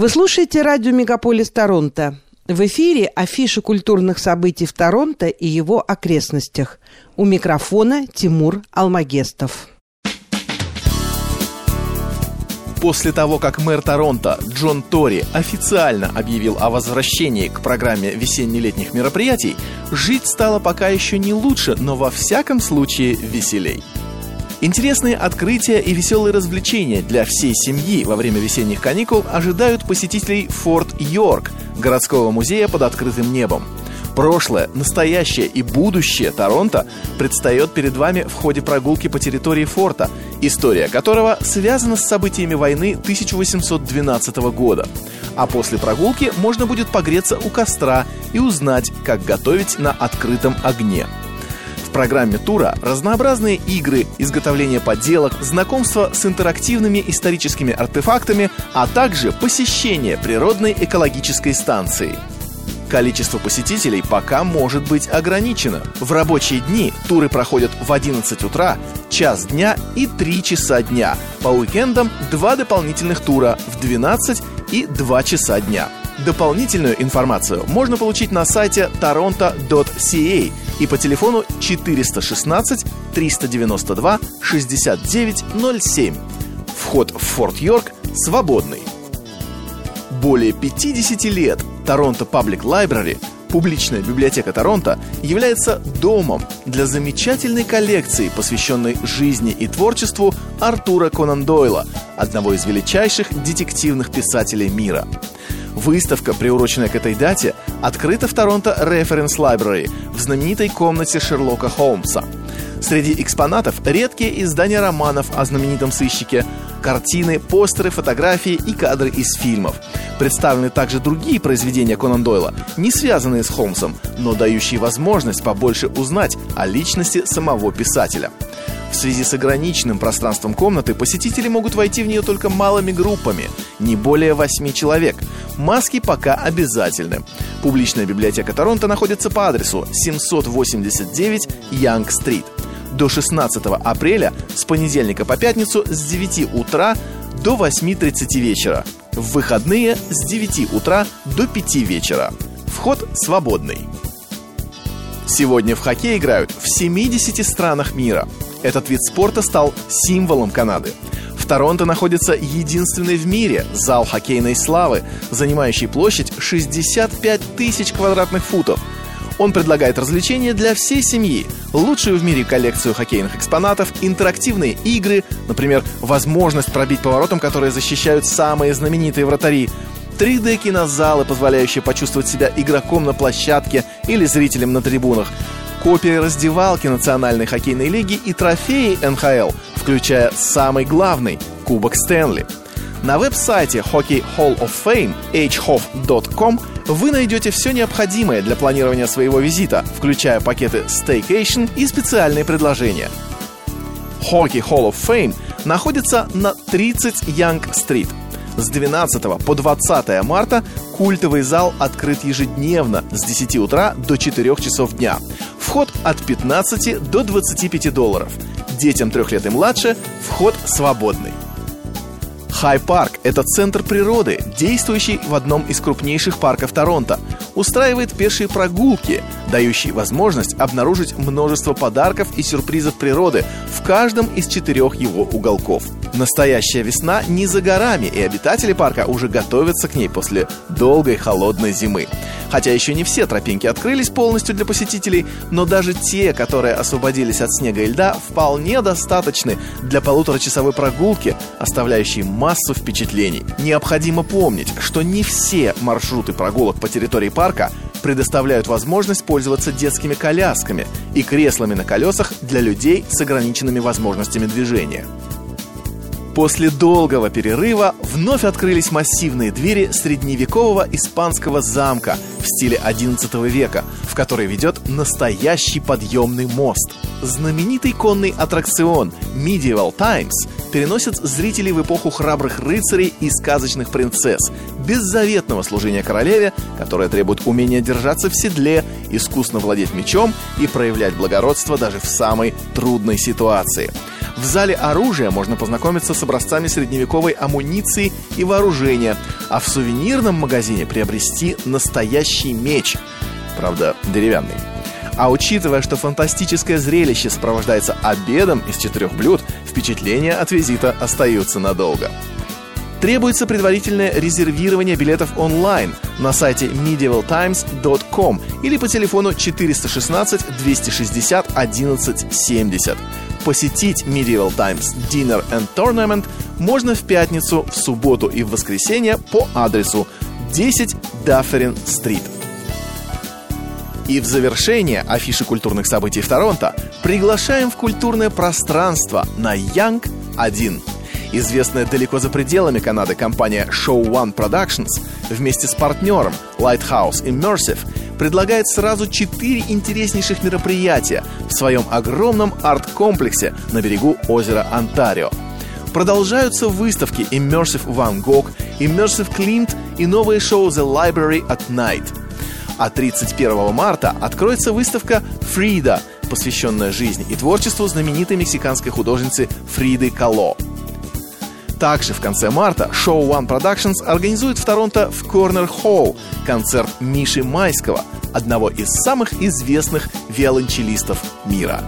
Вы слушаете радио «Мегаполис Торонто». В эфире афиша культурных событий в Торонто и его окрестностях. У микрофона Тимур Алмагестов. После того, как мэр Торонто Джон Тори официально объявил о возвращении к программе весенне-летних мероприятий, жить стало пока еще не лучше, но во всяком случае веселей. Интересные открытия и веселые развлечения для всей семьи во время весенних каникул ожидают посетителей Форт Йорк, городского музея под открытым небом. Прошлое, настоящее и будущее Торонто предстает перед вами в ходе прогулки по территории форта, история которого связана с событиями войны 1812 года. А после прогулки можно будет погреться у костра и узнать, как готовить на открытом огне. В программе тура разнообразные игры, изготовление поделок, знакомство с интерактивными историческими артефактами, а также посещение природной экологической станции. Количество посетителей пока может быть ограничено. В рабочие дни туры проходят в 11 утра, час дня и 3 часа дня. По уикендам два дополнительных тура в 12 и 2 часа дня. Дополнительную информацию можно получить на сайте toronto.ca и по телефону 416 392 6907. Вход в Форт Йорк свободный. Более 50 лет Торонто Паблик Library Публичная библиотека Торонто является домом для замечательной коллекции, посвященной жизни и творчеству Артура Конан Дойла, одного из величайших детективных писателей мира. Выставка, приуроченная к этой дате, открыта в Торонто Reference Library в знаменитой комнате Шерлока Холмса. Среди экспонатов редкие издания романов о знаменитом сыщике, картины, постеры, фотографии и кадры из фильмов. Представлены также другие произведения Конан Дойла, не связанные с Холмсом, но дающие возможность побольше узнать о личности самого писателя. В связи с ограниченным пространством комнаты посетители могут войти в нее только малыми группами, не более 8 человек. Маски пока обязательны. Публичная библиотека Торонто находится по адресу 789 Янг-стрит. До 16 апреля с понедельника по пятницу с 9 утра до 8.30 вечера. В выходные с 9 утра до 5 вечера. Вход свободный. Сегодня в хоккей играют в 70 странах мира. Этот вид спорта стал символом Канады. В Торонто находится единственный в мире зал хоккейной славы, занимающий площадь 65 тысяч квадратных футов. Он предлагает развлечения для всей семьи, лучшую в мире коллекцию хоккейных экспонатов, интерактивные игры, например, возможность пробить поворотом, которые защищают самые знаменитые вратари, 3D-кинозалы, позволяющие почувствовать себя игроком на площадке или зрителем на трибунах, копии раздевалки Национальной хоккейной лиги и трофеи НХЛ, включая самый главный – Кубок Стэнли. На веб-сайте Hockey Hall of Fame hhof.com вы найдете все необходимое для планирования своего визита, включая пакеты Staycation и специальные предложения. Hockey Hall of Fame находится на 30 Янг-стрит. С 12 по 20 марта культовый зал открыт ежедневно с 10 утра до 4 часов дня. Вход от 15 до 25 долларов. Детям трех лет и младше вход свободный. Хай-парк – это центр природы, действующий в одном из крупнейших парков Торонто. Устраивает пешие прогулки, дающие возможность обнаружить множество подарков и сюрпризов природы в каждом из четырех его уголков. Настоящая весна не за горами, и обитатели парка уже готовятся к ней после долгой холодной зимы. Хотя еще не все тропинки открылись полностью для посетителей, но даже те, которые освободились от снега и льда, вполне достаточны для полуторачасовой прогулки, оставляющей массу впечатлений. Необходимо помнить, что не все маршруты прогулок по территории парка предоставляют возможность пользоваться детскими колясками и креслами на колесах для людей с ограниченными возможностями движения. После долгого перерыва вновь открылись массивные двери средневекового испанского замка в стиле XI века, в который ведет настоящий подъемный мост. Знаменитый конный аттракцион Medieval Times переносит зрителей в эпоху храбрых рыцарей и сказочных принцесс, беззаветного служения королеве, которое требует умения держаться в седле, искусно владеть мечом и проявлять благородство даже в самой трудной ситуации – В зале оружия можно познакомиться с образцами средневековой амуниции и вооружения, а в сувенирном магазине приобрести настоящий меч. Правда, деревянный. А учитывая, что фантастическое зрелище сопровождается обедом из четырех блюд, впечатления от визита остаются надолго. Требуется предварительное резервирование билетов онлайн на сайте medievaltimes.com или по телефону 416 260 1170. Посетить Medieval Times Dinner and Tournament можно в пятницу, в субботу и в воскресенье по адресу 10 Дафферин Стрит. И в завершение афиши культурных событий в Торонто приглашаем в культурное пространство на Young 1. Известная далеко за пределами Канады компания Show One Productions вместе с партнером Lighthouse Immersive предлагает сразу четыре интереснейших мероприятия в своем огромном арт-комплексе на берегу озера Онтарио. Продолжаются выставки Immersive Van Gogh, Immersive Clint и новое шоу The Library at Night. А 31 марта откроется выставка «Фрида», посвященная жизни и творчеству знаменитой мексиканской художницы Фриды Кало – также в конце марта шоу One Productions организует в Торонто в Corner Hall концерт Миши Майского, одного из самых известных виолончелистов мира.